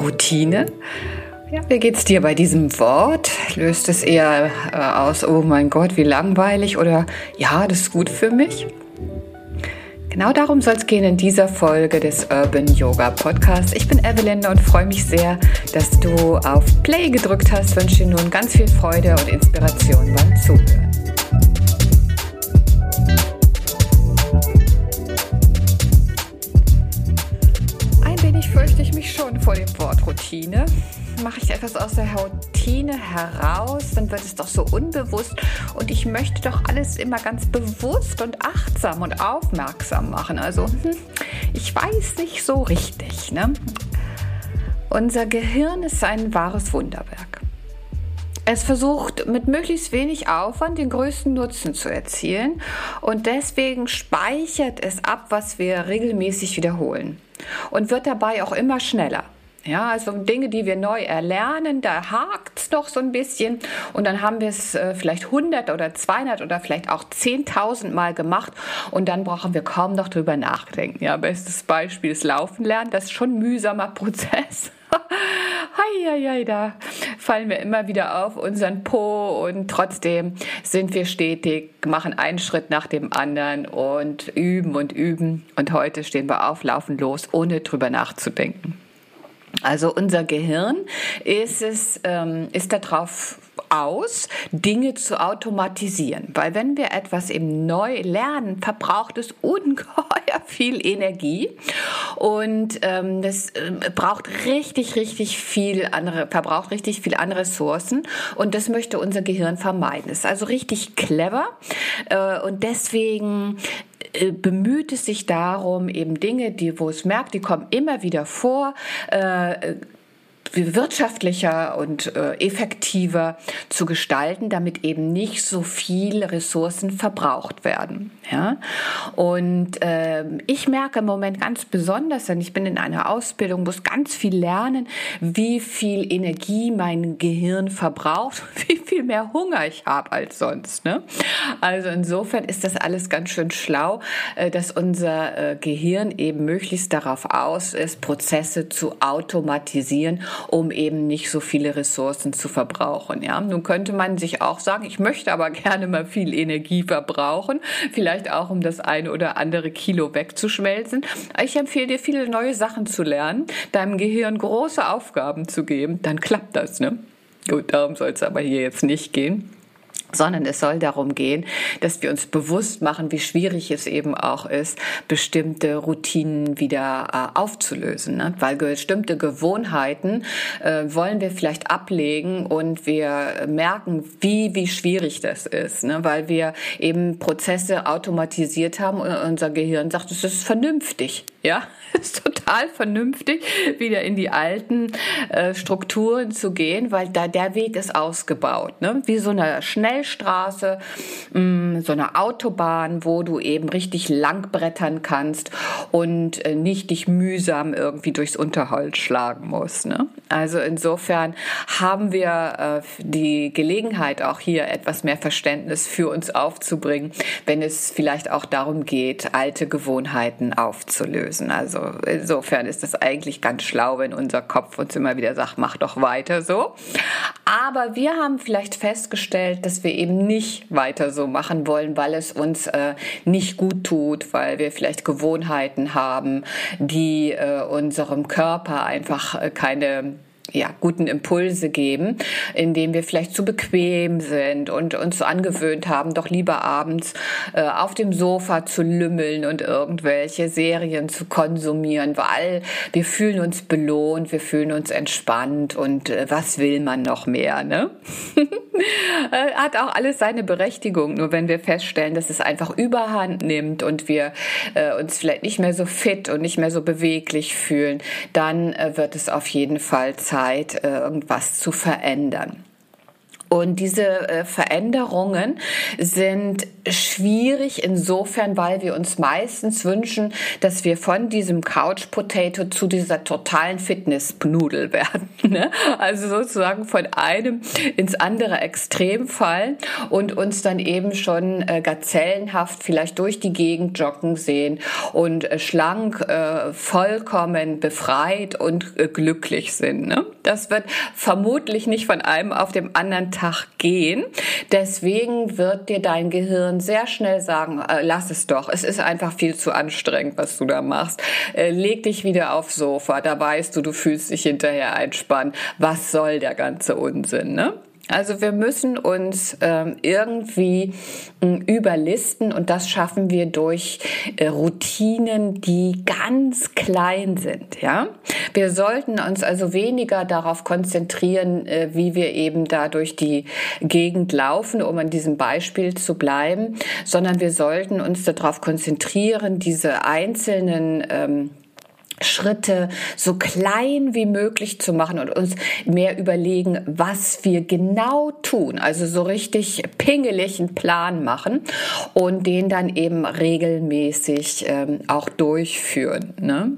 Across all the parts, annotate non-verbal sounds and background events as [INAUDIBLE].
Routine. Ja, wie geht's dir bei diesem Wort? Löst es eher äh, aus, oh mein Gott, wie langweilig oder ja, das ist gut für mich? Genau darum soll es gehen in dieser Folge des Urban Yoga Podcasts. Ich bin Evelyn und freue mich sehr, dass du auf Play gedrückt hast. Ich wünsche dir nun ganz viel Freude und Inspiration beim Zuhören. Routine. Mache ich etwas aus der Routine heraus, dann wird es doch so unbewusst. Und ich möchte doch alles immer ganz bewusst und achtsam und aufmerksam machen. Also, hm, ich weiß nicht so richtig. Ne? Unser Gehirn ist ein wahres Wunderwerk. Es versucht mit möglichst wenig Aufwand den größten Nutzen zu erzielen und deswegen speichert es ab, was wir regelmäßig wiederholen und wird dabei auch immer schneller. Ja, also Dinge, die wir neu erlernen, da hakt es doch so ein bisschen und dann haben wir es äh, vielleicht 100 oder 200 oder vielleicht auch 10.000 Mal gemacht und dann brauchen wir kaum noch drüber nachdenken. Ja, bestes Beispiel ist Laufen lernen, das ist schon ein mühsamer Prozess. [LAUGHS] Heieiei, da fallen wir immer wieder auf unseren Po und trotzdem sind wir stetig, machen einen Schritt nach dem anderen und üben und üben und heute stehen wir auf, laufen los, ohne drüber nachzudenken. Also unser Gehirn ist es ähm, ist darauf aus, Dinge zu automatisieren, weil wenn wir etwas eben neu lernen, verbraucht es ungeheuer [LAUGHS] viel Energie. Und ähm, das äh, braucht richtig richtig viel andere verbraucht richtig viel an Ressourcen. Und das möchte unser Gehirn vermeiden. Das ist also richtig clever. Äh, und deswegen äh, bemüht es sich darum, eben Dinge, die, wo es merkt, die kommen immer wieder vor, äh, wirtschaftlicher und äh, effektiver zu gestalten, damit eben nicht so viel Ressourcen verbraucht werden. Ja? Und äh, ich merke im Moment ganz besonders, denn ich bin in einer Ausbildung, muss ganz viel lernen, wie viel Energie mein Gehirn verbraucht, [LAUGHS] wie viel mehr Hunger ich habe als sonst. Ne? Also insofern ist das alles ganz schön schlau, äh, dass unser äh, Gehirn eben möglichst darauf aus ist, Prozesse zu automatisieren um eben nicht so viele Ressourcen zu verbrauchen. Ja, nun könnte man sich auch sagen, ich möchte aber gerne mal viel Energie verbrauchen, vielleicht auch um das eine oder andere Kilo wegzuschmelzen. Ich empfehle dir viele neue Sachen zu lernen, deinem Gehirn große Aufgaben zu geben, dann klappt das, ne? Gut, darum soll es aber hier jetzt nicht gehen sondern es soll darum gehen, dass wir uns bewusst machen, wie schwierig es eben auch ist, bestimmte Routinen wieder äh, aufzulösen. Ne? Weil bestimmte Gewohnheiten äh, wollen wir vielleicht ablegen und wir merken, wie, wie schwierig das ist, ne? weil wir eben Prozesse automatisiert haben und unser Gehirn sagt, es ist vernünftig. Ja, [LAUGHS] ist total vernünftig, wieder in die alten äh, Strukturen zu gehen, weil da der Weg ist ausgebaut, ne? wie so eine Schnellstraße, mh, mm, so eine Autobahn, wo du eben richtig lang brettern kannst und äh, nicht dich mühsam irgendwie durchs Unterholz schlagen musst. Ne? Also insofern haben wir äh, die Gelegenheit, auch hier etwas mehr Verständnis für uns aufzubringen, wenn es vielleicht auch darum geht, alte Gewohnheiten aufzulösen müssen. Also insofern ist das eigentlich ganz schlau, wenn unser Kopf uns immer wieder sagt, mach doch weiter so. Aber wir haben vielleicht festgestellt, dass wir eben nicht weiter so machen wollen, weil es uns äh, nicht gut tut, weil wir vielleicht Gewohnheiten haben, die äh, unserem Körper einfach äh, keine ja, guten Impulse geben, indem wir vielleicht zu bequem sind und uns so angewöhnt haben, doch lieber abends äh, auf dem Sofa zu lümmeln und irgendwelche Serien zu konsumieren, weil wir fühlen uns belohnt, wir fühlen uns entspannt und äh, was will man noch mehr, ne? [LAUGHS] Äh, hat auch alles seine Berechtigung, nur wenn wir feststellen, dass es einfach überhand nimmt und wir äh, uns vielleicht nicht mehr so fit und nicht mehr so beweglich fühlen, dann äh, wird es auf jeden Fall Zeit, äh, irgendwas zu verändern. Und diese äh, Veränderungen sind schwierig insofern, weil wir uns meistens wünschen, dass wir von diesem Couch Potato zu dieser totalen Fitness-Nudel [LAUGHS] werden. Ne? Also sozusagen von einem ins andere Extrem fallen und uns dann eben schon äh, gazellenhaft vielleicht durch die Gegend joggen sehen und äh, schlank, vollkommen befreit und glücklich sind. Ne? Das wird vermutlich nicht von einem auf dem anderen Tag gehen. Deswegen wird dir dein Gehirn sehr schnell sagen, äh, lass es doch. Es ist einfach viel zu anstrengend, was du da machst. Äh, leg dich wieder aufs Sofa. Da weißt du, du fühlst dich hinterher einspannen. Was soll der ganze Unsinn, ne? Also wir müssen uns ähm, irgendwie äh, überlisten und das schaffen wir durch äh, Routinen, die ganz klein sind. Ja, wir sollten uns also weniger darauf konzentrieren, äh, wie wir eben da durch die Gegend laufen, um an diesem Beispiel zu bleiben, sondern wir sollten uns darauf konzentrieren, diese einzelnen ähm, Schritte so klein wie möglich zu machen und uns mehr überlegen, was wir genau tun. Also so richtig pingeligen Plan machen und den dann eben regelmäßig ähm, auch durchführen. Ne?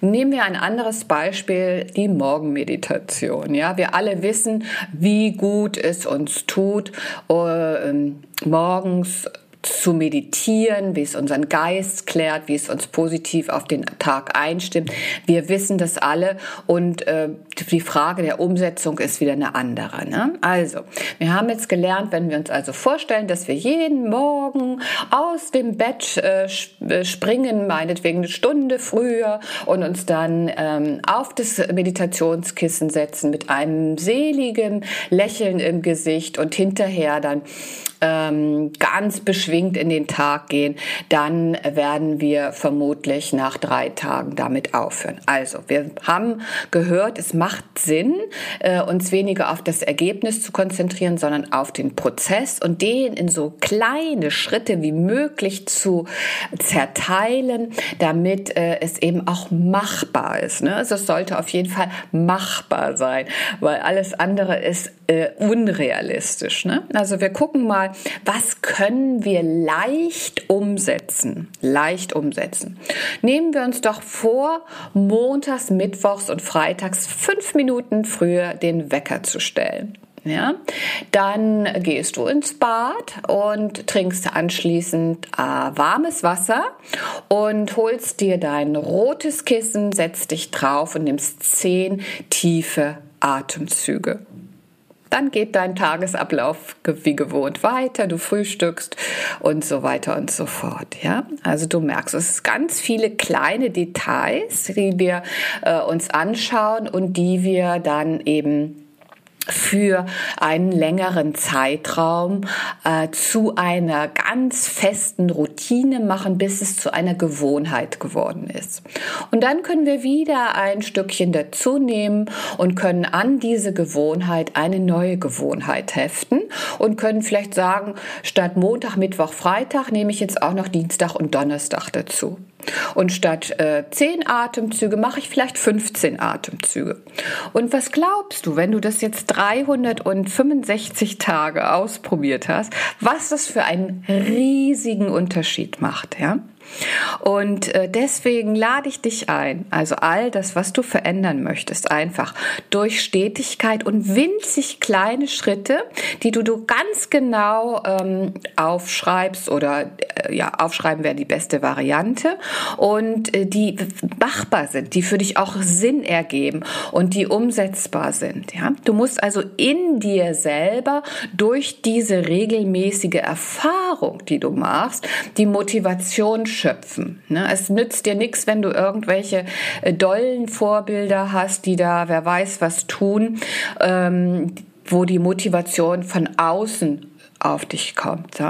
Nehmen wir ein anderes Beispiel, die Morgenmeditation. Ja, wir alle wissen, wie gut es uns tut, äh, morgens zu meditieren, wie es unseren Geist klärt, wie es uns positiv auf den Tag einstimmt. Wir wissen das alle und äh, die Frage der Umsetzung ist wieder eine andere. Ne? Also, wir haben jetzt gelernt, wenn wir uns also vorstellen, dass wir jeden Morgen aus dem Bett äh, äh springen, meinetwegen eine Stunde früher und uns dann ähm, auf das Meditationskissen setzen mit einem seligen Lächeln im Gesicht und hinterher dann ähm, ganz beschwingt in den Tag gehen, dann werden wir vermutlich nach drei Tagen damit aufhören. Also, wir haben gehört, es macht Sinn, äh, uns weniger auf das Ergebnis zu konzentrieren, sondern auf den Prozess und den in so kleine Schritte wie möglich zu zerteilen, damit äh, es eben auch machbar ist. Ne? Also es sollte auf jeden Fall machbar sein, weil alles andere ist äh, unrealistisch. Ne? Also wir gucken mal, was können wir leicht umsetzen? Leicht umsetzen. Nehmen wir uns doch vor, montags, mittwochs und freitags fünf Minuten früher den Wecker zu stellen. Ja, dann gehst du ins Bad und trinkst anschließend äh, warmes Wasser und holst dir dein rotes Kissen, setzt dich drauf und nimmst zehn tiefe Atemzüge. Dann geht dein Tagesablauf wie gewohnt weiter, du frühstückst und so weiter und so fort. Ja, also du merkst, es sind ganz viele kleine Details, die wir äh, uns anschauen und die wir dann eben für einen längeren Zeitraum äh, zu einer ganz festen Routine machen, bis es zu einer Gewohnheit geworden ist. Und dann können wir wieder ein Stückchen dazu nehmen und können an diese Gewohnheit eine neue Gewohnheit heften und können vielleicht sagen, statt Montag, Mittwoch, Freitag nehme ich jetzt auch noch Dienstag und Donnerstag dazu. Und statt äh, 10 Atemzüge mache ich vielleicht 15 Atemzüge. Und was glaubst du, wenn du das jetzt 365 Tage ausprobiert hast, was das für einen riesigen Unterschied macht, ja? Und äh, deswegen lade ich dich ein, also all das, was du verändern möchtest, einfach durch Stetigkeit und winzig kleine Schritte, die du, du ganz genau ähm, aufschreibst oder äh, ja, aufschreiben wäre die beste Variante und äh, die machbar sind, die für dich auch Sinn ergeben und die umsetzbar sind. Ja? Du musst also in dir selber durch diese regelmäßige Erfahrung, die du machst, die Motivation schöpfen. Ne? Es nützt dir nichts, wenn du irgendwelche äh, dollen Vorbilder hast, die da, wer weiß, was tun, ähm, wo die Motivation von außen auf dich kommt,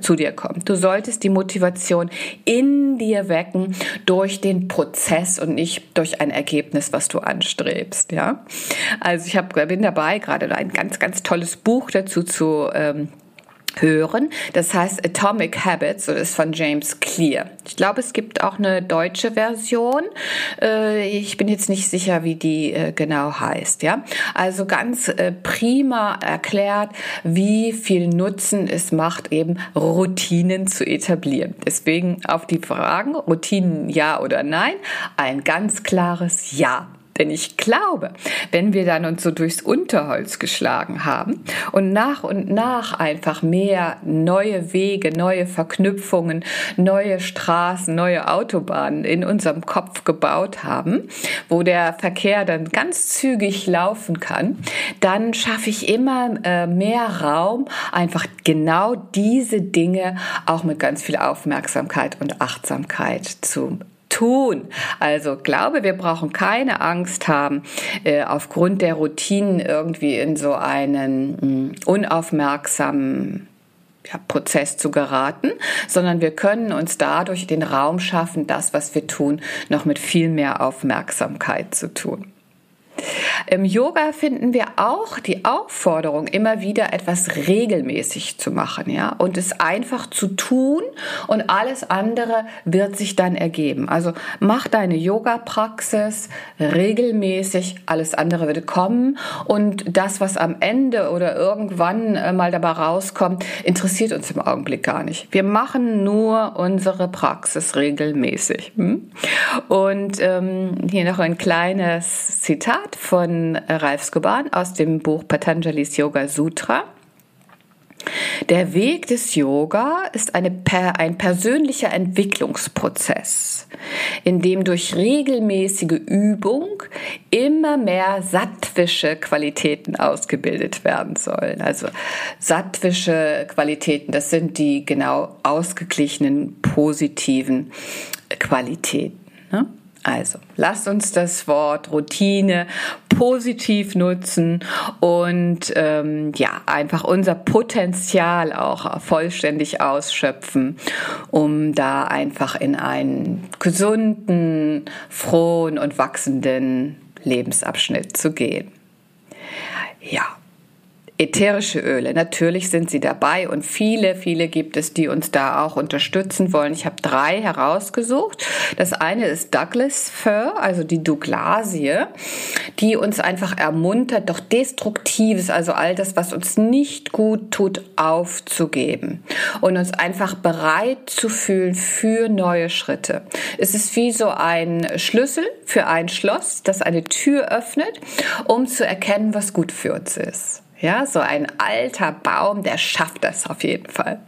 zu dir kommt. Du solltest die Motivation in dir wecken durch den Prozess und nicht durch ein Ergebnis, was du anstrebst, ja. Also ich hab, bin dabei, gerade ein ganz, ganz tolles Buch dazu zu ähm, hören. Das heißt Atomic Habits und ist von James Clear. Ich glaube, es gibt auch eine deutsche Version. Äh, ich bin jetzt nicht sicher, wie die äh, genau heißt. Ja, also ganz äh, prima erklärt, wie viel Nutzen es macht, eben Routinen zu etablieren. Deswegen auf die Fragen Routinen ja oder nein ein ganz klares Ja. Denn ich glaube, wenn wir dann uns so durchs Unterholz geschlagen haben und nach und nach einfach mehr neue Wege, neue Verknüpfungen, neue Straßen, neue Autobahnen in unserem Kopf gebaut haben, wo der Verkehr dann ganz zügig laufen kann, dann schaffe ich immer äh, mehr Raum, einfach genau diese Dinge auch mit ganz viel Aufmerksamkeit und Achtsamkeit zu tun. Also glaube, wir brauchen keine Angst haben, äh, aufgrund der Routinen irgendwie in so einen mh, hm, unaufmerksamen Prozess zu geraten, sondern wir können uns dadurch den Raum schaffen, das, was wir tun, noch mit viel mehr Aufmerksamkeit zu tun. Im Yoga finden wir auch die Aufforderung, immer wieder etwas regelmäßig zu machen, ja, und es einfach zu tun und alles andere wird sich dann ergeben. Also mach deine Yoga-Praxis regelmäßig, alles andere wird kommen und das, was am Ende oder irgendwann äh, mal dabei rauskommt, interessiert uns im Augenblick gar nicht. Wir machen nur unsere Praxis regelmäßig. Hm? Und ähm, hier noch ein kleines Zitat von Ralf Skoban aus dem Buch Patanjali's Yoga Sutra. Der Weg des Yoga ist eine, ein persönlicher Entwicklungsprozess, in dem durch regelmäßige Übung immer mehr sattwische Qualitäten ausgebildet werden sollen. Also sattwische Qualitäten, das sind die genau ausgeglichenen positiven Qualitäten. Ne? Also, lasst uns das Wort Routine positiv nutzen und ähm, ja, einfach unser Potenzial auch vollständig ausschöpfen, um da einfach in einen gesunden, frohen und wachsenden Lebensabschnitt zu gehen. Ja, Ätherische Öle, natürlich sind sie dabei und viele, viele gibt es, die uns da auch unterstützen wollen. Ich habe drei herausgesucht. Das eine ist Douglas Fir, also die Douglasie, die uns einfach ermuntert, doch Destruktives, also all das, was uns nicht gut tut, aufzugeben und uns einfach bereit zu fühlen für neue Schritte. Es ist wie so ein Schlüssel für ein Schloss, das eine Tür öffnet, um zu erkennen, was gut für uns ist. Ja, so ein alter Baum, der schafft das auf jeden Fall.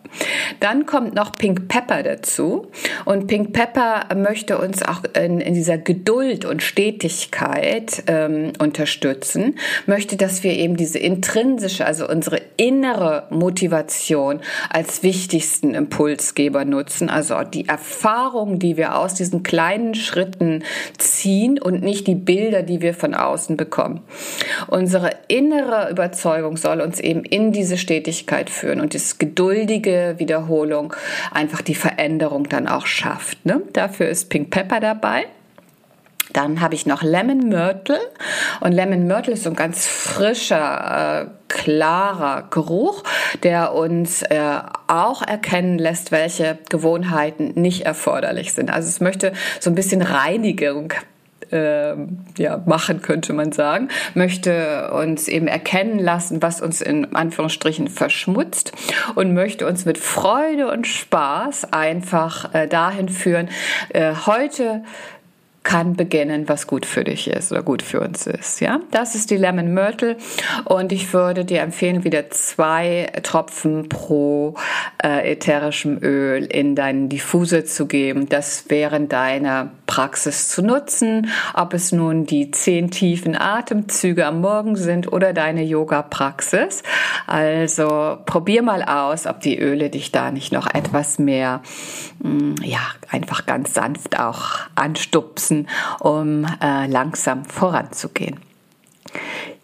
Dann kommt noch Pink Pepper dazu. Und Pink Pepper möchte uns auch in, in dieser Geduld und Stetigkeit ähm, unterstützen, möchte, dass wir eben diese intrinsische, also unsere innere Motivation als wichtigsten Impulsgeber nutzen. Also die Erfahrung, die wir aus diesen kleinen Schritten ziehen und nicht die Bilder, die wir von außen bekommen. Unsere innere Überzeugung Überzeugung soll uns eben in diese Stetigkeit führen und das geduldige Wiederholung einfach die Veränderung dann auch schafft. Ne? Dafür ist Pink Pepper dabei. Dann habe ich noch Lemon Myrtle und Lemon Myrtle ist so ein ganz frischer, äh, klarer Geruch, der uns äh, auch erkennen lässt, welche Gewohnheiten nicht erforderlich sind. Also es möchte so ein bisschen Reinigung äh, ja, machen, könnte man sagen, möchte uns eben erkennen lassen, was uns in Anführungsstrichen verschmutzt und möchte uns mit Freude und Spaß einfach äh, dahin führen, äh, heute kann beginnen, was gut für dich ist oder gut für uns ist. Ja, das ist die Lemon Myrtle und ich würde dir empfehlen, wieder zwei Tropfen pro äh, ätherischem Öl in deinen Diffuser zu geben. Das während deiner Praxis zu nutzen, ob es nun die zehn tiefen Atemzüge am Morgen sind oder deine Yoga-Praxis. Also probier mal aus, ob die Öle dich da nicht noch etwas mehr, mm, ja, einfach ganz sanft auch anstupsen, um äh, langsam voranzugehen.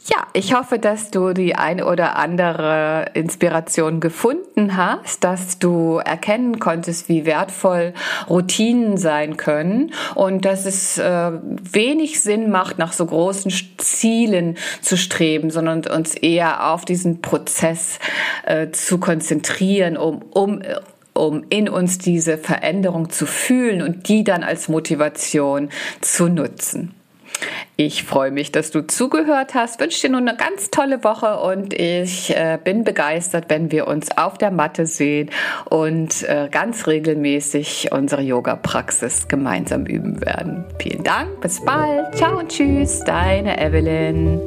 Ja, ich hoffe, dass du die eine oder andere Inspiration gefunden hast, dass du erkennen konntest, wie wertvoll Routinen sein können und dass es äh, wenig Sinn macht, nach so großen Zielen zu streben, sondern uns eher auf diesen Prozess äh, zu konzentrieren, um, um um in uns diese Veränderung zu fühlen und die dann als Motivation zu nutzen. Ich freue mich, dass du zugehört hast, wünsche dir nun eine ganz tolle Woche und ich äh, bin begeistert, wenn wir uns auf der Matte sehen und äh, ganz regelmäßig unsere Yoga-Praxis gemeinsam üben werden. Vielen Dank, bis bald, ciao und tschüss, deine Evelyn.